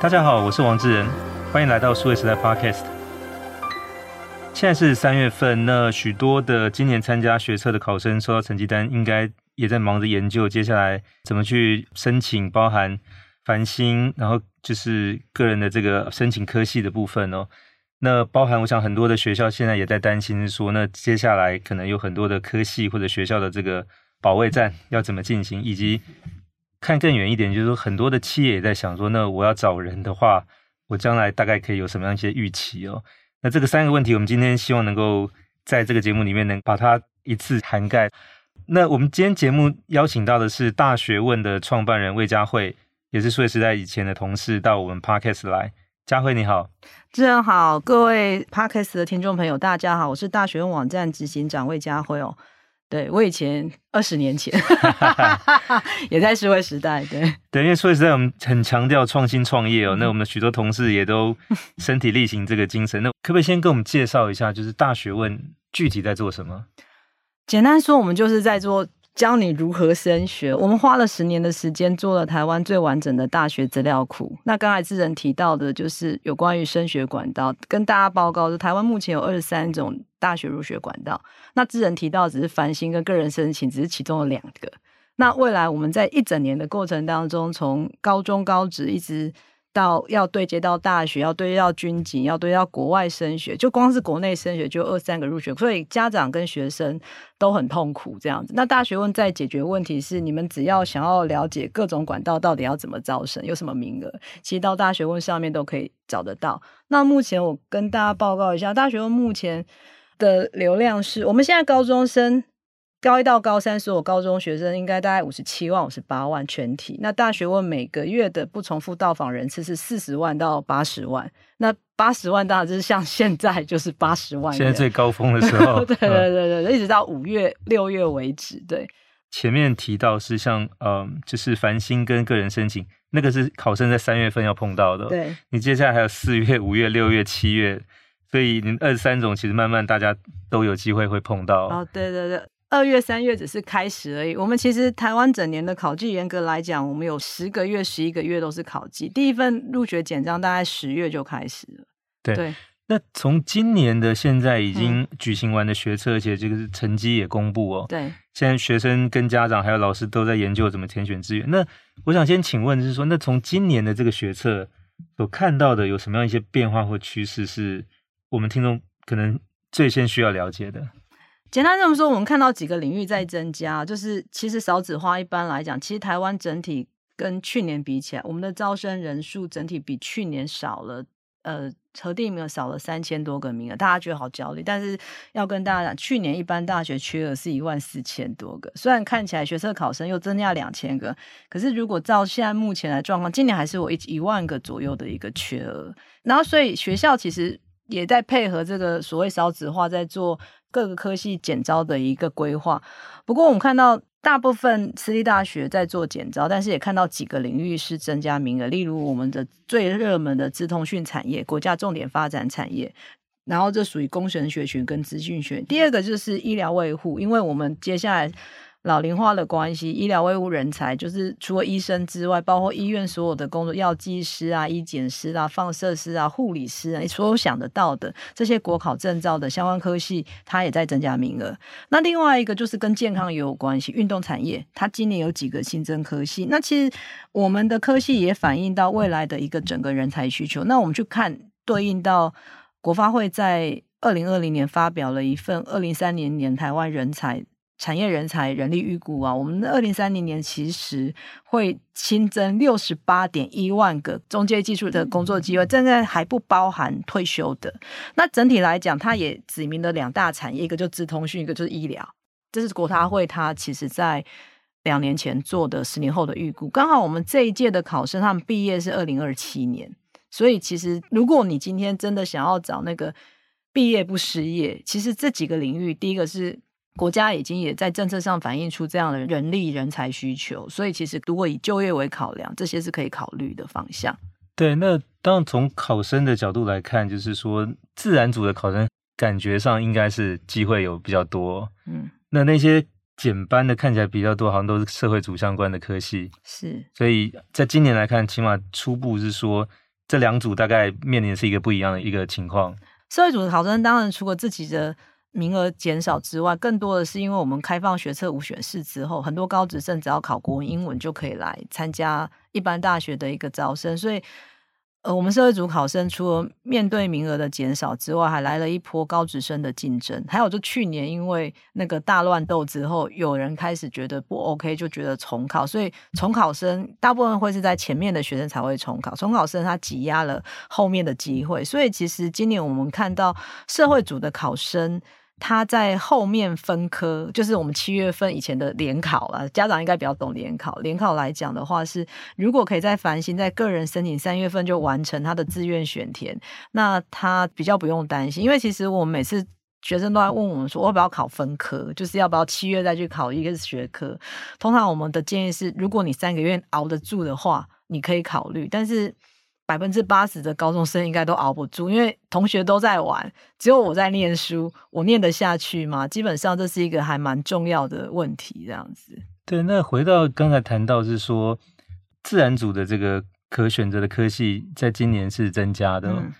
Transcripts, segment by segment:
大家好，我是王志仁，欢迎来到数位时代 Podcast。现在是三月份，那许多的今年参加学测的考生收到成绩单，应该也在忙着研究接下来怎么去申请，包含繁星，然后就是个人的这个申请科系的部分哦。那包含我想很多的学校现在也在担心说，那接下来可能有很多的科系或者学校的这个保卫战要怎么进行，以及。看更远一点，就是说很多的企业也在想说，那我要找人的话，我将来大概可以有什么样一些预期哦？那这个三个问题，我们今天希望能够在这个节目里面能把它一次涵盖。那我们今天节目邀请到的是大学问的创办人魏佳慧，也是数位时代以前的同事，到我们 Podcast 来。佳慧你好，主持人好，各位 Podcast 的听众朋友，大家好，我是大学问网站执行长魏佳慧哦。对，我以前二十年前 也在数位时代，对对，因为数位时代我们很强调创新创业哦，那我们的许多同事也都身体力行这个精神。那可不可以先跟我们介绍一下，就是大学问具体在做什么？简单说，我们就是在做。教你如何升学，我们花了十年的时间做了台湾最完整的大学资料库。那刚才智仁提到的，就是有关于升学管道，跟大家报告是台湾目前有二十三种大学入学管道。那智仁提到只是繁星跟个人申请，只是其中的两个。那未来我们在一整年的过程当中，从高中高职一直。到要对接到大学，要对接到军警，要对接到国外升学，就光是国内升学就二三个入学，所以家长跟学生都很痛苦这样子。那大学问在解决问题是，你们只要想要了解各种管道到底要怎么招生，有什么名额，其实到大学问上面都可以找得到。那目前我跟大家报告一下，大学问目前的流量是我们现在高中生。高一到高三，所有高中学生应该大概五十七万、五十八万全体。那大学问每个月的不重复到访人次是四十万到八十万。那八十万当然就是像现在就是八十万，现在最高峰的时候。对对对对，一直到五月、六月为止。对，前面提到是像呃，就是繁星跟个人申请，那个是考生在三月份要碰到的。对，你接下来还有四月、五月、六月、七月，所以你二十三种其实慢慢大家都有机会会碰到。哦，对对对。二月、三月只是开始而已。我们其实台湾整年的考季，严格来讲，我们有十个月、十一个月都是考季。第一份入学简章大概十月就开始了。对，对，那从今年的现在已经举行完的学测，嗯、而且这个成绩也公布哦。对，现在学生跟家长还有老师都在研究怎么填选志愿。那我想先请问，就是说，那从今年的这个学测所看到的有什么样一些变化或趋势，是我们听众可能最先需要了解的？简单这么说，我们看到几个领域在增加，就是其实少子化一般来讲，其实台湾整体跟去年比起来，我们的招生人数整体比去年少了，呃，核定名额少了三千多个名额，大家觉得好焦虑。但是要跟大家讲，去年一般大学缺额是一万四千多个，虽然看起来学测考生又增加两千个，可是如果照现在目前的状况，今年还是有一一万个左右的一个缺额。然后所以学校其实也在配合这个所谓少子化，在做。各个科系简招的一个规划，不过我们看到大部分私立大学在做简招，但是也看到几个领域是增加名额，例如我们的最热门的资通讯产业，国家重点发展产业，然后这属于工程学群跟资讯学。第二个就是医疗卫护，因为我们接下来。老龄化的关系，医疗卫护人才就是除了医生之外，包括医院所有的工作，药剂师啊、医检师啊、放射师啊、护理师啊，所有想得到的这些国考证照的相关科系，它也在增加名额。那另外一个就是跟健康也有关系，运动产业，它今年有几个新增科系。那其实我们的科系也反映到未来的一个整个人才需求。那我们去看对应到国发会在二零二零年发表了一份二零三零年台湾人才。产业人才人力预估啊，我们二零三零年其实会新增六十八点一万个中介技术的工作机会，现在还不包含退休的。那整体来讲，它也指明了两大产业，一个就是资通讯，一个就是医疗。这是国他会它其实在两年前做的十年后的预估。刚好我们这一届的考生他们毕业是二零二七年，所以其实如果你今天真的想要找那个毕业不失业，其实这几个领域，第一个是。国家已经也在政策上反映出这样的人力人才需求，所以其实如果以就业为考量，这些是可以考虑的方向。对，那当然从考生的角度来看，就是说自然组的考生感觉上应该是机会有比较多。嗯，那那些减班的看起来比较多，好像都是社会组相关的科系。是，所以在今年来看，起码初步是说这两组大概面临的是一个不一样的一个情况。社会组的考生当然除了自己的名额减少之外，更多的是因为我们开放学测五选四之后，很多高职生只要考国文、英文就可以来参加一般大学的一个招生，所以。呃，我们社会组考生除了面对名额的减少之外，还来了一波高职生的竞争。还有就去年因为那个大乱斗之后，有人开始觉得不 OK，就觉得重考，所以重考生大部分会是在前面的学生才会重考，重考生他挤压了后面的机会。所以其实今年我们看到社会组的考生。他在后面分科，就是我们七月份以前的联考了。家长应该比较懂联考。联考来讲的话是，如果可以在繁星在个人申请三月份就完成他的志愿选填，那他比较不用担心。因为其实我们每次学生都在问我们说，要不要考分科，就是要不要七月再去考一个学科。通常我们的建议是，如果你三个月熬得住的话，你可以考虑，但是。百分之八十的高中生应该都熬不住，因为同学都在玩，只有我在念书，我念得下去吗？基本上这是一个还蛮重要的问题，这样子。对，那回到刚才谈到是说，自然组的这个可选择的科系，在今年是增加的，嗯，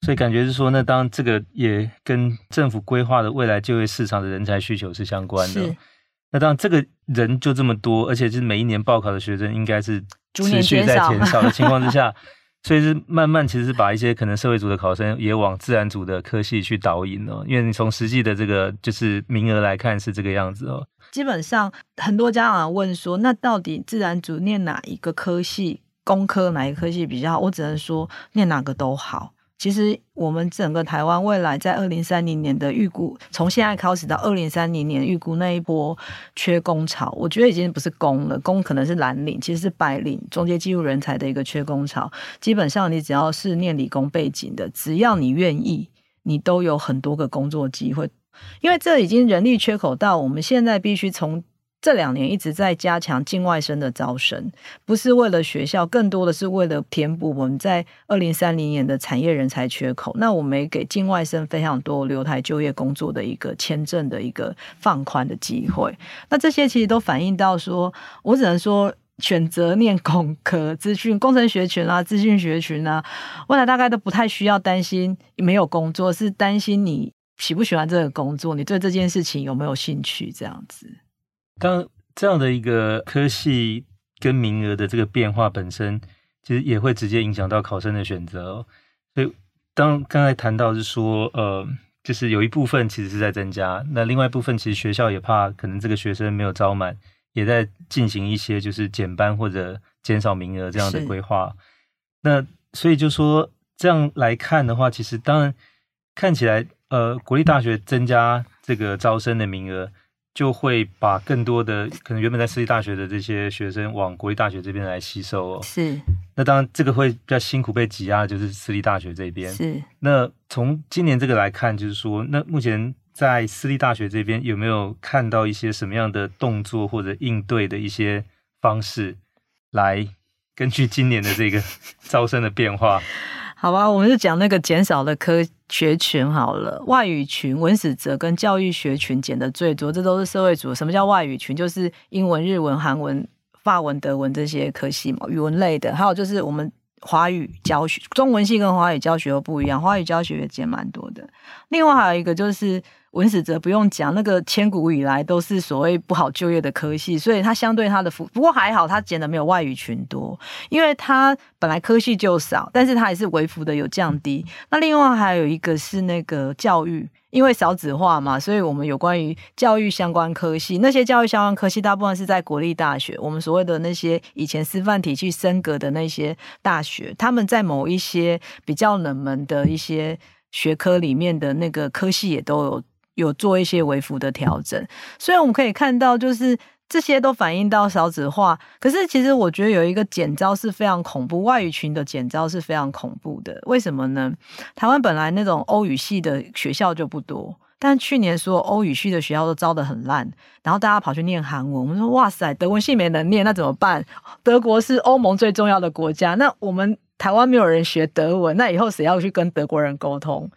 所以感觉是说，那当这个也跟政府规划的未来就业市场的人才需求是相关的。那当然，这个人就这么多，而且是每一年报考的学生应该是持续在减少的情况之下。所以是慢慢，其实是把一些可能社会组的考生也往自然组的科系去导引哦。因为你从实际的这个就是名额来看是这个样子哦。基本上很多家长问说，那到底自然组念哪一个科系，工科哪一科系比较好？我只能说念哪个都好。其实我们整个台湾未来在二零三零年的预估，从现在开始到二零三零年预估那一波缺工潮，我觉得已经不是工了，工可能是蓝领，其实是白领、中阶技术人才的一个缺工潮。基本上你只要是念理工背景的，只要你愿意，你都有很多个工作机会，因为这已经人力缺口到我们现在必须从。这两年一直在加强境外生的招生，不是为了学校，更多的是为了填补我们在二零三零年的产业人才缺口。那我们也给境外生非常多留台就业工作的一个签证的一个放宽的机会。那这些其实都反映到说，我只能说选择念工科、资讯工程学群啊、资讯学群啊，未来大概都不太需要担心没有工作，是担心你喜不喜欢这个工作，你对这件事情有没有兴趣这样子。当这样的一个科系跟名额的这个变化本身，其实也会直接影响到考生的选择哦。所以，当刚才谈到是说，呃，就是有一部分其实是在增加，那另外一部分其实学校也怕可能这个学生没有招满，也在进行一些就是减班或者减少名额这样的规划。那所以就说这样来看的话，其实当然看起来，呃，国立大学增加这个招生的名额。就会把更多的可能原本在私立大学的这些学生往国立大学这边来吸收哦。是。那当然，这个会比较辛苦被挤压的就是私立大学这边。是。那从今年这个来看，就是说，那目前在私立大学这边有没有看到一些什么样的动作或者应对的一些方式，来根据今年的这个 招生的变化？好吧，我们就讲那个减少的科学群好了。外语群、文史哲跟教育学群减的最多，这都是社会组。什么叫外语群？就是英文、日文、韩文、法文、德文这些科系嘛，语文类的。还有就是我们华语教学，中文系跟华语教学又不一样，华语教学也减蛮多的。另外还有一个就是。文史哲不用讲，那个千古以来都是所谓不好就业的科系，所以它相对它的福，不过还好，它减的没有外语群多，因为它本来科系就少，但是它还是微幅的有降低。那另外还有一个是那个教育，因为少子化嘛，所以我们有关于教育相关科系，那些教育相关科系大部分是在国立大学，我们所谓的那些以前师范体系升格的那些大学，他们在某一些比较冷门的一些学科里面的那个科系也都有。有做一些微幅的调整，所以我们可以看到，就是这些都反映到少子化。可是，其实我觉得有一个减招是非常恐怖，外语群的减招是非常恐怖的。为什么呢？台湾本来那种欧语系的学校就不多，但去年所有欧语系的学校都招得很烂，然后大家跑去念韩文。我们说，哇塞，德文系没能念，那怎么办？德国是欧盟最重要的国家，那我们台湾没有人学德文，那以后谁要去跟德国人沟通？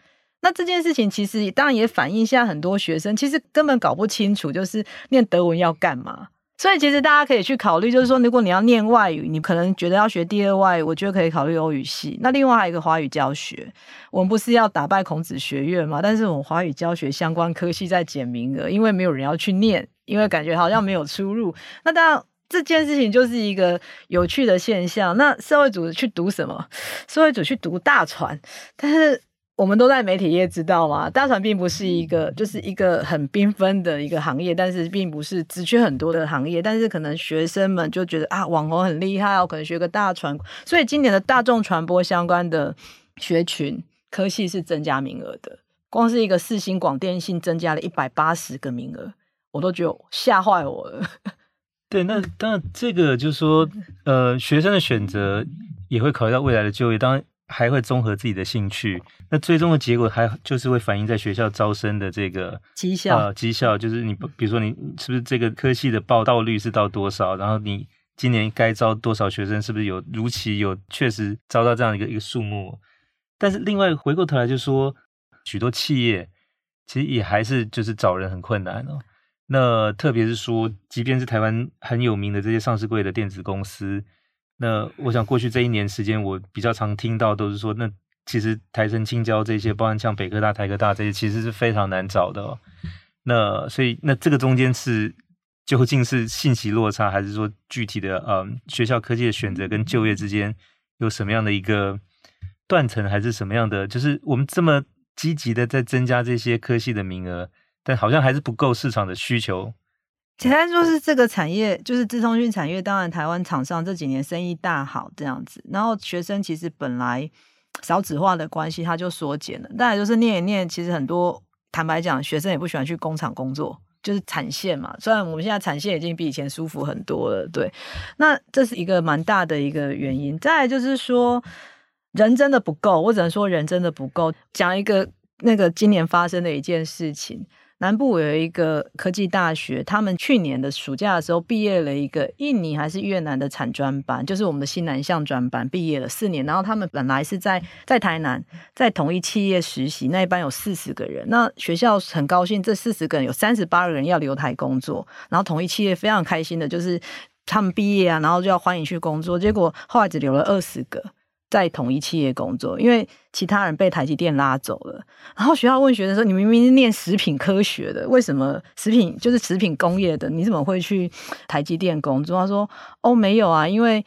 那这件事情其实当然也反映现在很多学生其实根本搞不清楚，就是念德文要干嘛？所以其实大家可以去考虑，就是说，如果你要念外语，你可能觉得要学第二外语，我觉得可以考虑欧语系。那另外还有一个华语教学，我们不是要打败孔子学院吗？但是我们华语教学相关科系在减名额，因为没有人要去念，因为感觉好像没有出路。那当然这件事情就是一个有趣的现象。那社会组去读什么？社会组去读大传，但是。我们都在媒体业知道吗？大传并不是一个，就是一个很缤纷的一个行业，但是并不是职缺很多的行业。但是可能学生们就觉得啊，网红很厉害，我可能学个大传。所以今年的大众传播相关的学群科系是增加名额的，光是一个四星广电信增加了一百八十个名额，我都觉得吓坏我了。对，那当然这个就是说，呃，学生的选择也会考虑到未来的就业，当然。还会综合自己的兴趣，那最终的结果还就是会反映在学校招生的这个绩效呃绩效，就是你比如说你是不是这个科系的报到率是到多少，然后你今年该招多少学生，是不是有如期有确实招到这样一个一个数目？但是另外回过头来就说，许多企业其实也还是就是找人很困难哦。那特别是说，即便是台湾很有名的这些上市柜的电子公司。那我想过去这一年时间，我比较常听到都是说，那其实台城、青交这些，包含像北科大、台科大这些，其实是非常难找的哦。那所以，那这个中间是究竟是信息落差，还是说具体的嗯学校科技的选择跟就业之间有什么样的一个断层，还是什么样的？就是我们这么积极的在增加这些科系的名额，但好像还是不够市场的需求。简单说是这个产业，就是资通讯产业。当然，台湾厂商这几年生意大好这样子，然后学生其实本来少子化的关系，他就缩减了。当然就是念一念，其实很多坦白讲，学生也不喜欢去工厂工作，就是产线嘛。虽然我们现在产线已经比以前舒服很多了，对。那这是一个蛮大的一个原因。再来就是说，人真的不够，我只能说人真的不够。讲一个那个今年发生的一件事情。南部有一个科技大学，他们去年的暑假的时候毕业了一个印尼还是越南的产专班，就是我们的新南向专班毕业了四年。然后他们本来是在在台南，在同一企业实习，那一班有四十个人。那学校很高兴，这四十个人有三十八个人要留台工作。然后同一企业非常开心的，就是他们毕业啊，然后就要欢迎去工作。结果后来只留了二十个。在统一企业工作，因为其他人被台积电拉走了。然后学校问学生说：“你明明是念食品科学的，为什么食品就是食品工业的，你怎么会去台积电工作？”他说：“哦，没有啊，因为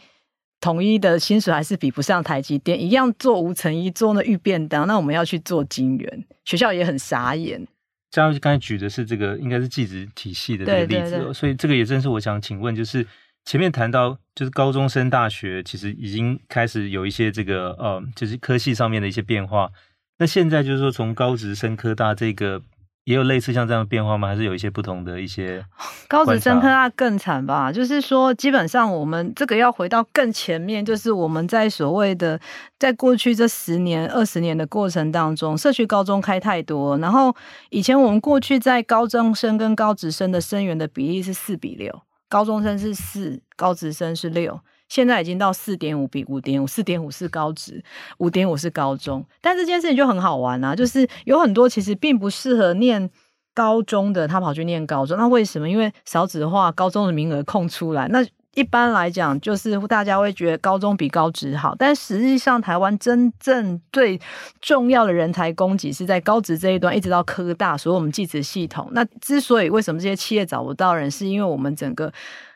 统一的薪水还是比不上台积电，一样做无尘衣，做那预便当，那我们要去做金圆。”学校也很傻眼。嘉义刚才举的是这个，应该是技职体系的这个例子，对对对，所以这个也正是我想请问，就是。前面谈到就是高中升大学，其实已经开始有一些这个呃，就是科系上面的一些变化。那现在就是说，从高职升科大这个也有类似像这样的变化吗？还是有一些不同的一些？高职升科大更惨吧？就是说，基本上我们这个要回到更前面，就是我们在所谓的在过去这十年、二十年的过程当中，社区高中开太多，然后以前我们过去在高中生跟高职生的生源的比例是四比六。高中生是四，高职生是六，现在已经到四点五比五点五，四点五是高职，五点五是高中。但这件事情就很好玩啊，就是有很多其实并不适合念高中的，他跑去念高中，那为什么？因为少子化，高中的名额空出来，那。一般来讲，就是大家会觉得高中比高职好，但实际上，台湾真正最重要的人才供给是在高职这一端，一直到科大，所以我们技职系统。那之所以为什么这些企业找不到人，是因为我们整个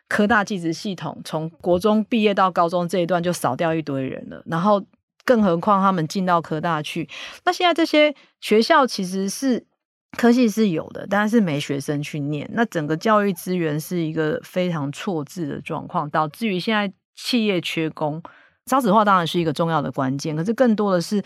科大技职系统从国中毕业到高中这一段就少掉一堆人了，然后更何况他们进到科大去，那现在这些学校其实是。科系是有的，但是没学生去念，那整个教育资源是一个非常错置的状况，导致于现在企业缺工。少子化当然是一个重要的关键，可是更多的是，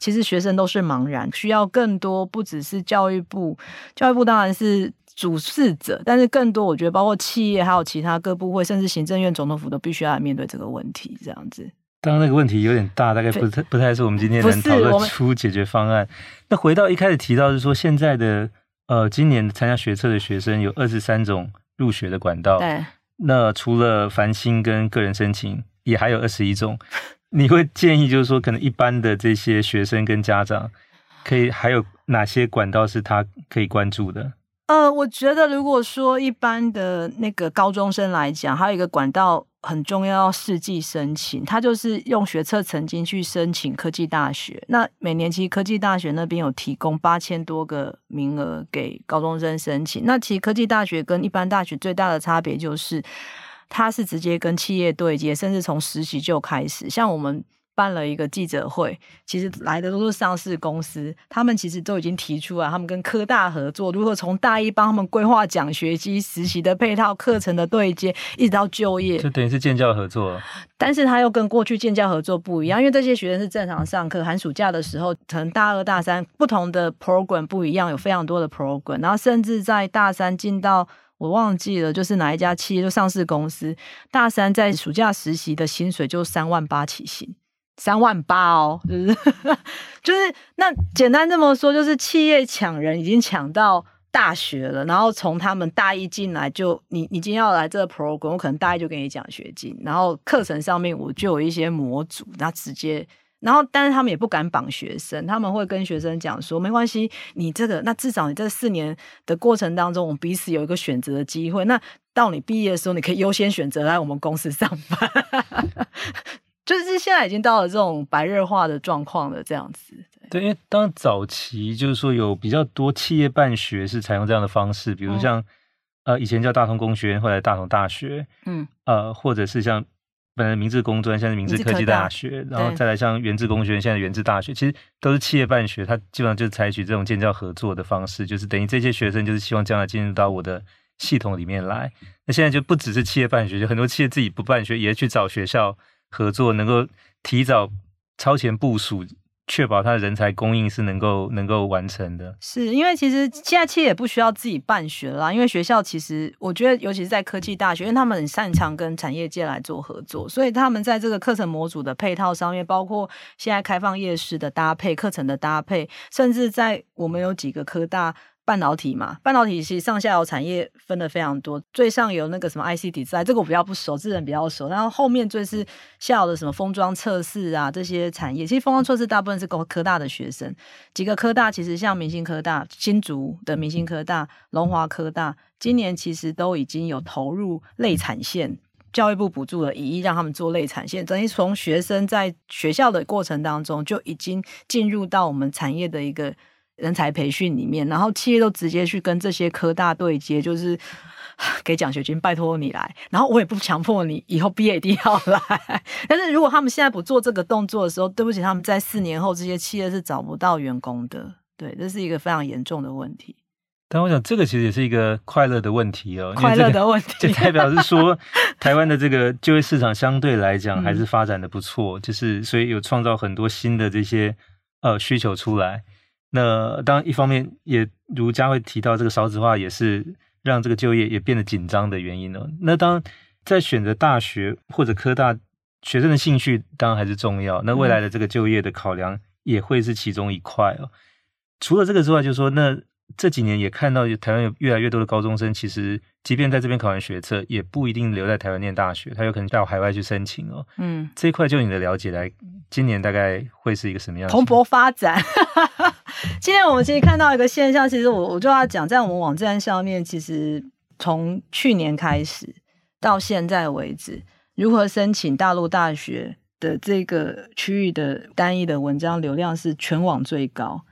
其实学生都是茫然，需要更多，不只是教育部，教育部当然是主事者，但是更多我觉得包括企业还有其他各部会，甚至行政院总统府都必须要来面对这个问题，这样子。当然那个问题有点大，大概不太不太是我们今天能讨论出解决方案。那回到一开始提到，是说现在的呃，今年参加学测的学生有二十三种入学的管道。对。那除了繁星跟个人申请，也还有二十一种。你会建议就是说，可能一般的这些学生跟家长，可以还有哪些管道是他可以关注的？呃，我觉得如果说一般的那个高中生来讲，还有一个管道很重要，要试剂申请，他就是用学测成绩去申请科技大学。那每年其实科技大学那边有提供八千多个名额给高中生申请。那其实科技大学跟一般大学最大的差别就是，它是直接跟企业对接，甚至从实习就开始。像我们。办了一个记者会，其实来的都是上市公司，他们其实都已经提出来，他们跟科大合作，如何从大一帮他们规划奖学金、实习的配套、课程的对接，一直到就业，就等于是建教合作。但是他又跟过去建教合作不一样，因为这些学生是正常上课，寒暑假的时候，可能大二、大三不同的 program 不一样，有非常多的 program，然后甚至在大三进到我忘记了，就是哪一家企业就上市公司，大三在暑假实习的薪水就三万八起薪。三万八哦，就是 就是那简单这么说，就是企业抢人已经抢到大学了，然后从他们大一进来就你你今天要来这个 program，我可能大一就给你奖学金，然后课程上面我就有一些模组，然后直接，然后但是他们也不敢绑学生，他们会跟学生讲说没关系，你这个那至少你这四年的过程当中，我们彼此有一个选择的机会，那到你毕业的时候，你可以优先选择来我们公司上班。就是现在已经到了这种白热化的状况了，这样子。对，因为当早期就是说有比较多企业办学是采用这样的方式，比如像、嗯、呃以前叫大同工学院，后来大同大学，嗯，呃或者是像本来明治工专，现在是明治科技大学，然后再来像原治工学院，现在原治大学，其实都是企业办学，它基本上就是采取这种建教合作的方式，就是等于这些学生就是希望将来进入到我的系统里面来。那现在就不只是企业办学，就很多企业自己不办学，也去找学校。合作能够提早超前部署，确保他的人才供应是能够能够完成的。是因为其实现在其实也不需要自己办学啦，因为学校其实我觉得，尤其是在科技大学，因为他们很擅长跟产业界来做合作，所以他们在这个课程模组的配套上面，包括现在开放夜市的搭配、课程的搭配，甚至在我们有几个科大。半导体嘛，半导体其实上下游产业分的非常多，最上游那个什么 IC 底材，这个我比较不熟，智人比较熟。然后后面最是下游的什么封装测试啊这些产业，其实封装测试大部分是科科大的学生，几个科大其实像明星科大、新竹的明星科大、龙华科大，今年其实都已经有投入类产线，教育部补助了一亿让他们做类产线，等于从学生在学校的过程当中就已经进入到我们产业的一个。人才培训里面，然后企业都直接去跟这些科大对接，就是 给奖学金，拜托你来。然后我也不强迫你以后毕业一定要来。但是如果他们现在不做这个动作的时候，对不起，他们在四年后这些企业是找不到员工的。对，这是一个非常严重的问题。但我想，这个其实也是一个快乐的问题哦。快乐的问 题，就代表是说，台湾的这个就业市场相对来讲还是发展的不错，嗯、就是所以有创造很多新的这些呃需求出来。那当然，一方面也如佳慧提到，这个少子化也是让这个就业也变得紧张的原因呢。那当在选择大学或者科大，学生的兴趣当然还是重要。那未来的这个就业的考量也会是其中一块哦。除了这个之外，就是说那。这几年也看到台湾有越来越多的高中生，其实即便在这边考完学测，也不一定留在台湾念大学，他有可能到海外去申请哦。嗯，这一块就你的了解来，今年大概会是一个什么样的蓬勃发展？今天我们其实看到一个现象，其实我我就要讲，在我们网站上面，其实从去年开始到现在为止，如何申请大陆大学的这个区域的单一的文章流量是全网最高。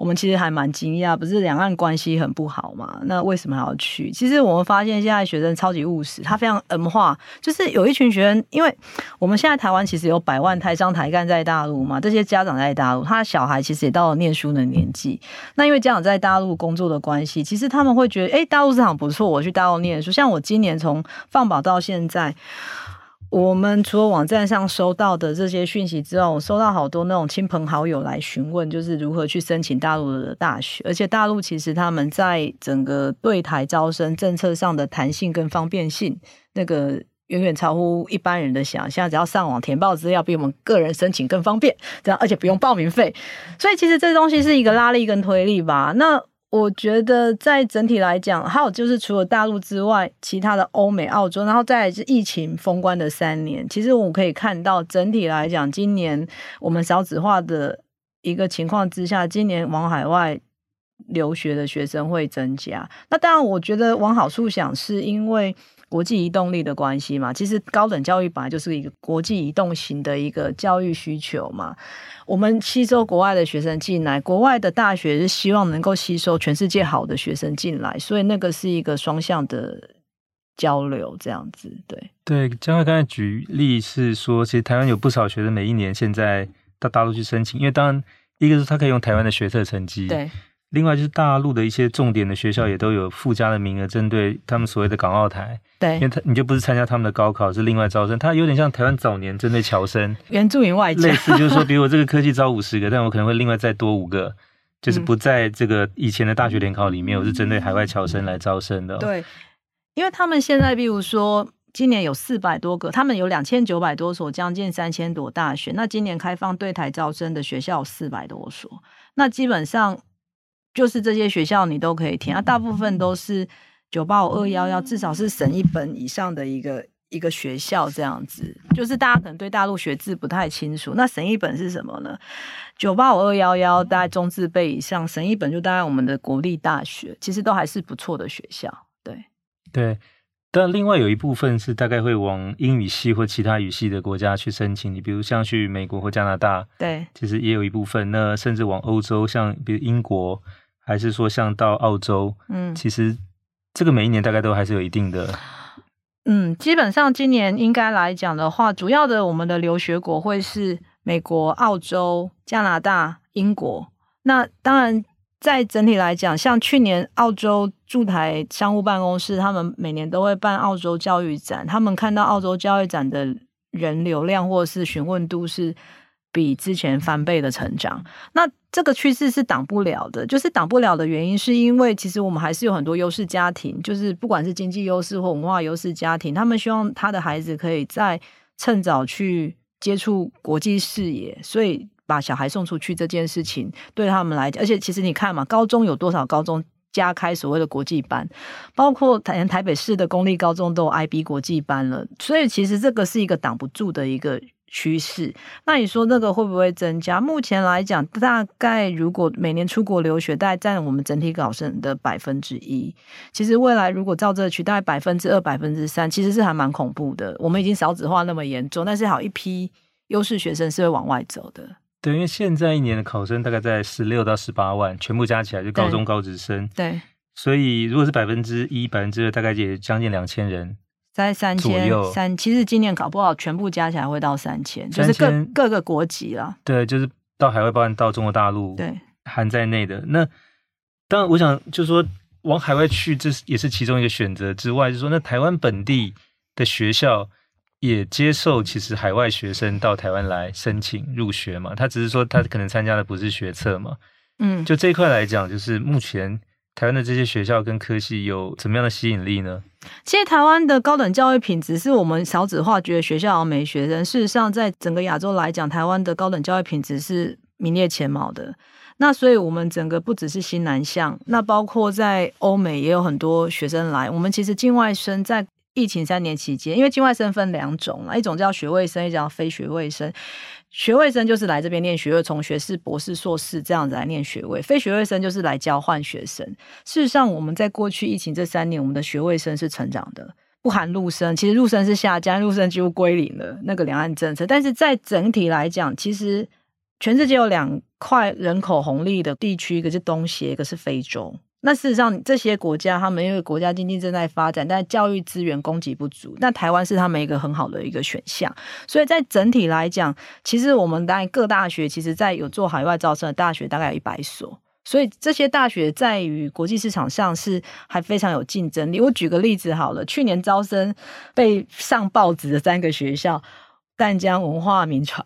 我们其实还蛮惊讶，不是两岸关系很不好嘛？那为什么还要去？其实我们发现现在学生超级务实，他非常 M 化，就是有一群学生，因为我们现在台湾其实有百万台商台干在大陆嘛，这些家长在大陆，他的小孩其实也到了念书的年纪。那因为家长在大陆工作的关系，其实他们会觉得，哎，大陆市场不错，我去大陆念书。像我今年从放榜到现在。我们除了网站上收到的这些讯息之外，我收到好多那种亲朋好友来询问，就是如何去申请大陆的大学。而且大陆其实他们在整个对台招生政策上的弹性跟方便性，那个远远超乎一般人的想象。只要上网填报资料，比我们个人申请更方便，这样而且不用报名费。所以其实这东西是一个拉力跟推力吧。那我觉得在整体来讲，还有就是除了大陆之外，其他的欧美、澳洲，然后再来是疫情封关的三年，其实我们可以看到，整体来讲，今年我们少子化的一个情况之下，今年往海外留学的学生会增加。那当然，我觉得往好处想，是因为国际移动力的关系嘛。其实高等教育本来就是一个国际移动型的一个教育需求嘛。我们吸收国外的学生进来，国外的大学是希望能够吸收全世界好的学生进来，所以那个是一个双向的交流，这样子。对对，江惠刚才举例是说，其实台湾有不少学生每一年现在到大陆去申请，因为当然一个是他可以用台湾的学测成绩，对。另外就是大陆的一些重点的学校也都有附加的名额，针对他们所谓的港澳台。对，因为他你就不是参加他们的高考，是另外招生。他有点像台湾早年针对侨生、原住民外类似，就是说，比如我这个科技招五十个，但我可能会另外再多五个，就是不在这个以前的大学联考里面，我是针对海外侨生来招生的。对，因为他们现在，比如说今年有四百多个，他们有两千九百多所，将近三千多大学。那今年开放对台招生的学校有四百多所，那基本上。就是这些学校你都可以填，啊，大部分都是九八五二幺幺，至少是省一本以上的一个一个学校这样子。就是大家可能对大陆学制不太清楚，那省一本是什么呢？九八五二幺幺大概中字辈以上，省一本就大概我们的国立大学，其实都还是不错的学校。对对，但另外有一部分是大概会往英语系或其他语系的国家去申请，你比如像去美国或加拿大，对，其实也有一部分。那甚至往欧洲，像比如英国。还是说像到澳洲，嗯，其实这个每一年大概都还是有一定的，嗯，基本上今年应该来讲的话，主要的我们的留学国会是美国、澳洲、加拿大、英国。那当然，在整体来讲，像去年澳洲驻台商务办公室，他们每年都会办澳洲教育展，他们看到澳洲教育展的人流量或者是询问度是。比之前翻倍的成长，那这个趋势是挡不了的。就是挡不了的原因，是因为其实我们还是有很多优势家庭，就是不管是经济优势或文化优势家庭，他们希望他的孩子可以在趁早去接触国际视野，所以把小孩送出去这件事情对他们来讲，而且其实你看嘛，高中有多少高中加开所谓的国际班，包括台台北市的公立高中都有 IB 国际班了，所以其实这个是一个挡不住的一个。趋势，那你说那个会不会增加？目前来讲，大概如果每年出国留学，大概占我们整体考生的百分之一。其实未来如果照这个取，大概百分之二、百分之三，其实是还蛮恐怖的。我们已经少子化那么严重，但是好一批优势学生是会往外走的。对，因为现在一年的考生大概在十六到十八万，全部加起来就高中高职生。对，所以如果是百分之一、百分之二，大概也将近两千人。在三千三，其实今年搞不好全部加起来会到三千，就是各各个国籍了。对，就是到海外，包含到中国大陆，对，含在内的。那当然，我想就是说，往海外去，这也是其中一个选择之外，就是说，那台湾本地的学校也接受其实海外学生到台湾来申请入学嘛？他只是说他可能参加的不是学测嘛？嗯，就这一块来讲，就是目前。台湾的这些学校跟科系有怎么样的吸引力呢？其实台湾的高等教育品质是我们少子化觉得学校没学生。事实上，在整个亚洲来讲，台湾的高等教育品质是名列前茅的。那所以，我们整个不只是新南向，那包括在欧美也有很多学生来。我们其实境外生在疫情三年期间，因为境外生分两种啦，一种叫学位生，一种叫非学位生。学位生就是来这边念学位，从学士、博士、硕士这样子来念学位；非学位生就是来交换学生。事实上，我们在过去疫情这三年，我们的学位生是成长的，不含陆生。其实陆生是下降，陆生几乎归零了。那个两岸政策，但是在整体来讲，其实全世界有两块人口红利的地区，一个是东协，一个是非洲。那事实上，这些国家他们因为国家经济正在发展，但教育资源供给不足。那台湾是他们一个很好的一个选项。所以在整体来讲，其实我们当然各大学，其实在有做海外招生的大学大概有一百所。所以这些大学在于国际市场上是还非常有竞争力。我举个例子好了，去年招生被上报纸的三个学校：淡江文化铭传。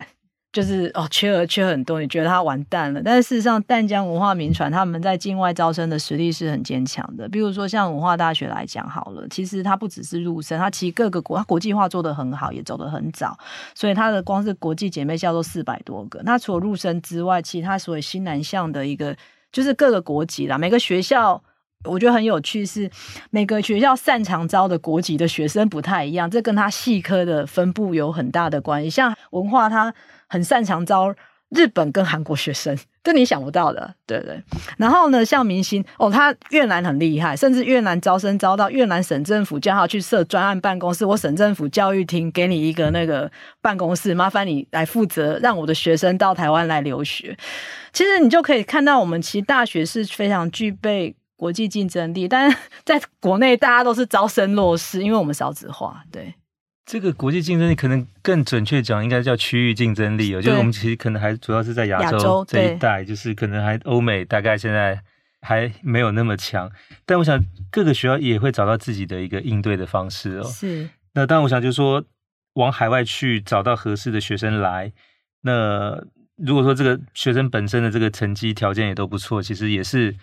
就是哦，缺额缺很多，你觉得他完蛋了？但是事实上，淡江文化名传他们在境外招生的实力是很坚强的。比如说像文化大学来讲好了，其实它不只是入生，它其实各个国它国际化做得很好，也走得很早，所以它的光是国际姐妹校都四百多个。那除了入生之外，其他所谓新南向的一个就是各个国籍啦，每个学校。我觉得很有趣，是每个学校擅长招的国籍的学生不太一样，这跟他系科的分布有很大的关系。像文化，他很擅长招日本跟韩国学生，这你想不到的，对对。然后呢，像明星哦，他越南很厉害，甚至越南招生招到越南省政府叫他去设专案办公室，我省政府教育厅给你一个那个办公室，麻烦你来负责，让我的学生到台湾来留学。其实你就可以看到，我们其实大学是非常具备国际竞争力，但 在国内大家都是招生弱势，因为我们少子化，对。这个国际竞争力可能更准确讲，应该叫区域竞争力。哦。就是我们其实可能还主要是在亚洲这一带，就是可能还欧美大概现在还没有那么强。但我想各个学校也会找到自己的一个应对的方式哦。是。那当然，我想就是说往海外去找到合适的学生来。那如果说这个学生本身的这个成绩条件也都不错，其实也是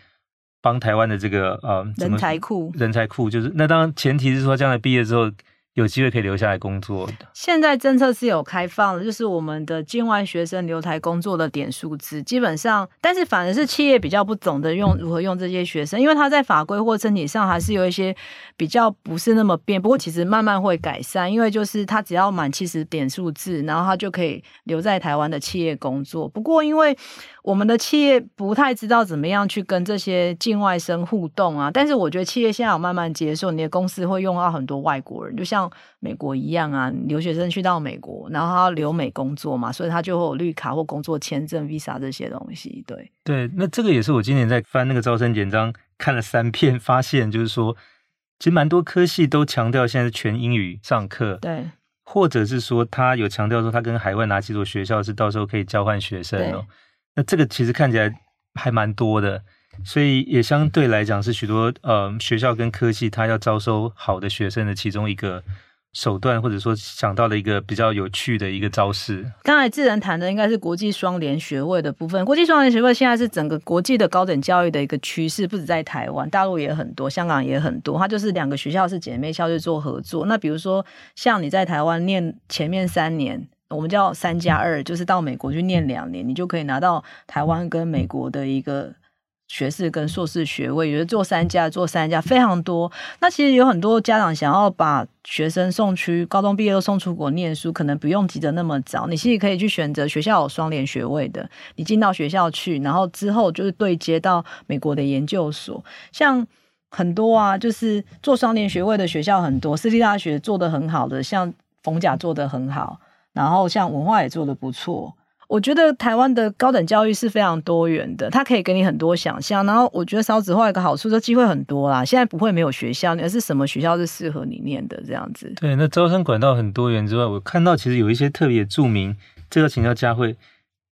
帮台湾的这个呃人才库。人才库就是那当然前提是说将来毕业之后。有机会可以留下来工作的。现在政策是有开放的，就是我们的境外学生留台工作的点数字，基本上，但是反而是企业比较不懂得用如何用这些学生，因为他在法规或身体上还是有一些比较不是那么便。不过其实慢慢会改善，因为就是他只要满七十点数字，然后他就可以留在台湾的企业工作。不过因为我们的企业不太知道怎么样去跟这些境外生互动啊，但是我觉得企业现在有慢慢接受，你的公司会用到很多外国人，就像美国一样啊，留学生去到美国，然后他要留美工作嘛，所以他就会有绿卡或工作签证、Visa 这些东西。对对，那这个也是我今年在翻那个招生简章看了三遍，发现就是说，其实蛮多科系都强调现在是全英语上课，对，或者是说他有强调说他跟海外哪几所学校是到时候可以交换学生哦。那这个其实看起来还蛮多的，所以也相对来讲是许多呃学校跟科技，它要招收好的学生的其中一个手段，或者说想到了一个比较有趣的一个招式。刚才智仁谈的应该是国际双联学位的部分。国际双联学位现在是整个国际的高等教育的一个趋势，不止在台湾，大陆也很多，香港也很多。它就是两个学校是姐妹校去做合作。那比如说像你在台湾念前面三年。我们叫三加二，就是到美国去念两年，你就可以拿到台湾跟美国的一个学士跟硕士学位。有的做三加，做三加非常多。那其实有很多家长想要把学生送去高中毕业都送出国念书，可能不用急得那么早。你其实可以去选择学校有双联学位的，你进到学校去，然后之后就是对接到美国的研究所。像很多啊，就是做双联学位的学校很多，私立大学做得很好的，像逢甲做得很好。然后像文化也做得不错，我觉得台湾的高等教育是非常多元的，它可以给你很多想象。然后我觉得少子化一个好处，就机会很多啦。现在不会没有学校，而是什么学校是适合你念的这样子。对，那招生管道很多元之外，我看到其实有一些特别著名，这个请教佳慧，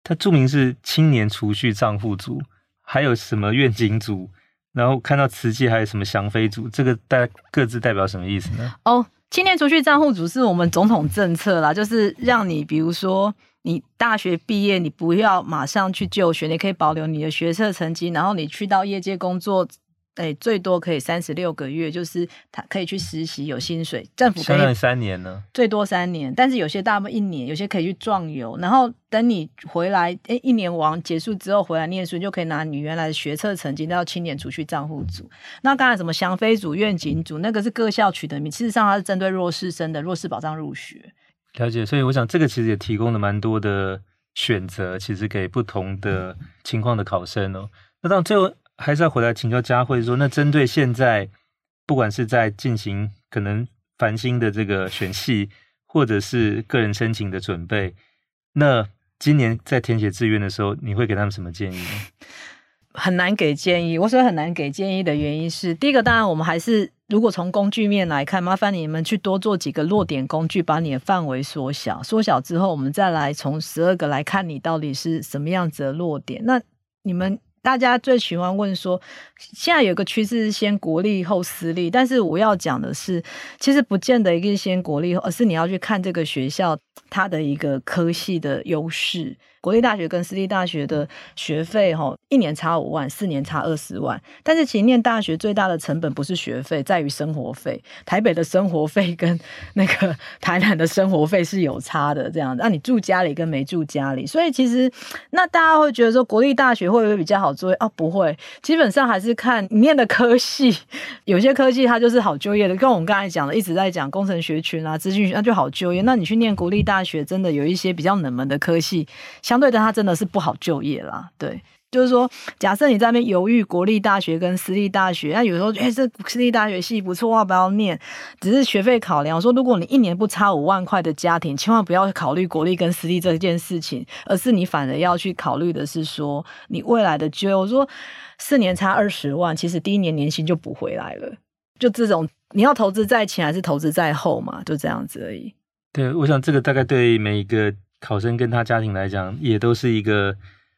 它著名是青年储蓄账户组，还有什么愿景组，然后看到慈济还有什么翔飞组，这个代各自代表什么意思呢？哦。青年储蓄账户组是我们总统政策啦，就是让你，比如说你大学毕业，你不要马上去就学，你可以保留你的学测成绩，然后你去到业界工作。哎，最多可以三十六个月，就是他可以去实习，有薪水，政府可以三年呢，最多三年，但是有些大部分一年，有些可以去壮游，然后等你回来，哎，一年完结束之后回来念书，就可以拿你原来的学测成绩到青年储蓄账户组。那刚才什么翔飞组、愿景组，那个是各校取的名，事实上它是针对弱势生的弱势保障入学。了解，所以我想这个其实也提供了蛮多的选择，其实给不同的情况的考生哦。那到最后。还是要回来请教佳慧说，那针对现在，不管是在进行可能繁星的这个选系，或者是个人申请的准备，那今年在填写志愿的时候，你会给他们什么建议呢？很难给建议。我说很难给建议的原因是，第一个当然我们还是如果从工具面来看，麻烦你们去多做几个落点工具，把你的范围缩小。缩小之后，我们再来从十二个来看你到底是什么样子的落点。那你们。大家最喜欢问说，现在有个趋势是先国力后私立，但是我要讲的是，其实不见得一定先国力，而是你要去看这个学校它的一个科系的优势。国立大学跟私立大学的学费，哈，一年差五万，四年差二十万。但是其实念大学最大的成本不是学费，在于生活费。台北的生活费跟那个 台南的生活费是有差的，这样。那你住家里跟没住家里，所以其实那大家会觉得说国立大学会不会比较好做？哦，不会，基本上还是看你念的科系。有些科系它就是好就业的，跟我们刚才讲的一直在讲工程学群啊、资讯学，那就好就业。那你去念国立大学，真的有一些比较冷门的科系，像相对的，它真的是不好就业啦。对，就是说，假设你在那边犹豫国立大学跟私立大学，那有时候哎，这私立大学系不错，要不要念？只是学费考量。我说，如果你一年不差五万块的家庭，千万不要考虑国立跟私立这件事情，而是你反而要去考虑的是说，你未来的就业。我说，四年差二十万，其实第一年年薪就补回来了。就这种，你要投资在前还是投资在后嘛？就这样子而已。对，我想这个大概对每一个考生跟他家庭来讲，也都是一个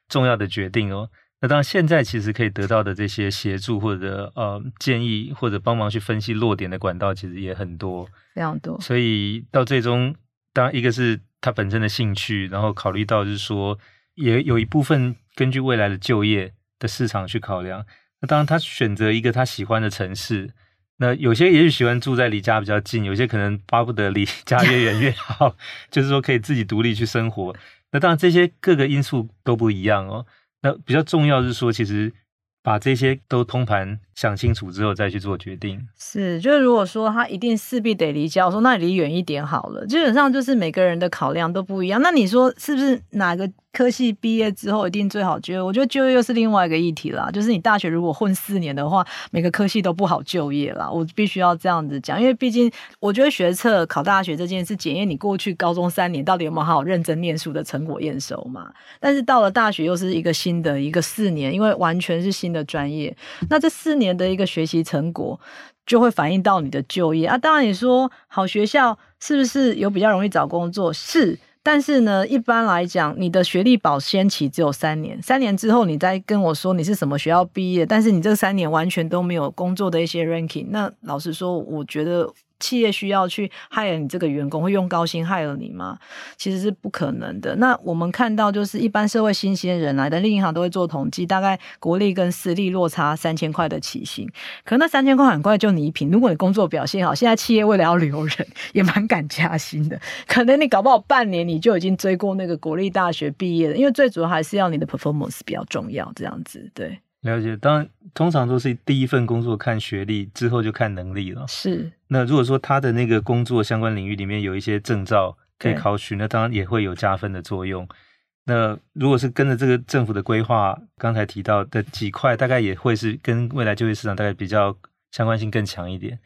重要的决定哦。那当然，现在其实可以得到的这些协助或者呃建议，或者帮忙去分析落点的管道，其实也很多，非常多。所以到最终，当然一个是他本身的兴趣，然后考虑到就是说，也有一部分根据未来的就业的市场去考量。那当然，他选择一个他喜欢的城市。那有些也许喜欢住在离家比较近，有些可能巴不得离 家越远越好，就是说可以自己独立去生活。那当然这些各个因素都不一样哦。那比较重要是说，其实把这些都通盘想清楚之后再去做决定。是，就是如果说他一定势必得离家，我说那离远一点好了。基本上就是每个人的考量都不一样。那你说是不是哪个？科系毕业之后一定最好就业，我觉得就业又是另外一个议题啦。就是你大学如果混四年的话，每个科系都不好就业啦。我必须要这样子讲，因为毕竟我觉得学测考大学这件事检验你过去高中三年到底有没有好好认真念书的成果验收嘛。但是到了大学又是一个新的一个四年，因为完全是新的专业，那这四年的一个学习成果就会反映到你的就业啊。当然你说好学校是不是有比较容易找工作？是。但是呢，一般来讲，你的学历保鲜期只有三年，三年之后你再跟我说你是什么学校毕业，但是你这三年完全都没有工作的一些 ranking，那老实说，我觉得。企业需要去 hire 你这个员工，会用高薪 hire 你吗？其实是不可能的。那我们看到，就是一般社会新鲜人来的，人力银行都会做统计，大概国力跟私立落差三千块的起薪。可那三千块很快就弭平。如果你工作表现好，现在企业为了要留人，也蛮敢加薪的。可能你搞不好半年你就已经追过那个国立大学毕业了，因为最主要还是要你的 performance 比较重要，这样子对。了解，当然通常都是第一份工作看学历，之后就看能力了。是。那如果说他的那个工作相关领域里面有一些证照可以考取，那当然也会有加分的作用。那如果是跟着这个政府的规划，刚才提到的几块，大概也会是跟未来就业市场大概比较相关性更强一点。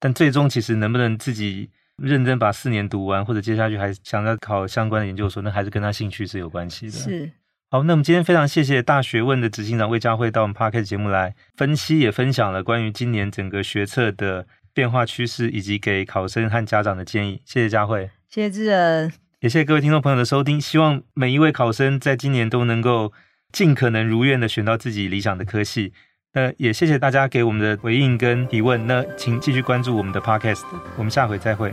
但最终其实能不能自己认真把四年读完，或者接下去还想要考相关的研究所，那还是跟他兴趣是有关系的。是。好，那我们今天非常谢谢大学问的执行长魏佳慧到我们 Podcast 节目来分析，也分享了关于今年整个学测的变化趋势，以及给考生和家长的建议。谢谢佳慧，谢谢智仁，也谢谢各位听众朋友的收听。希望每一位考生在今年都能够尽可能如愿的选到自己理想的科系。那也谢谢大家给我们的回应跟提问。那请继续关注我们的 Podcast，我们下回再会。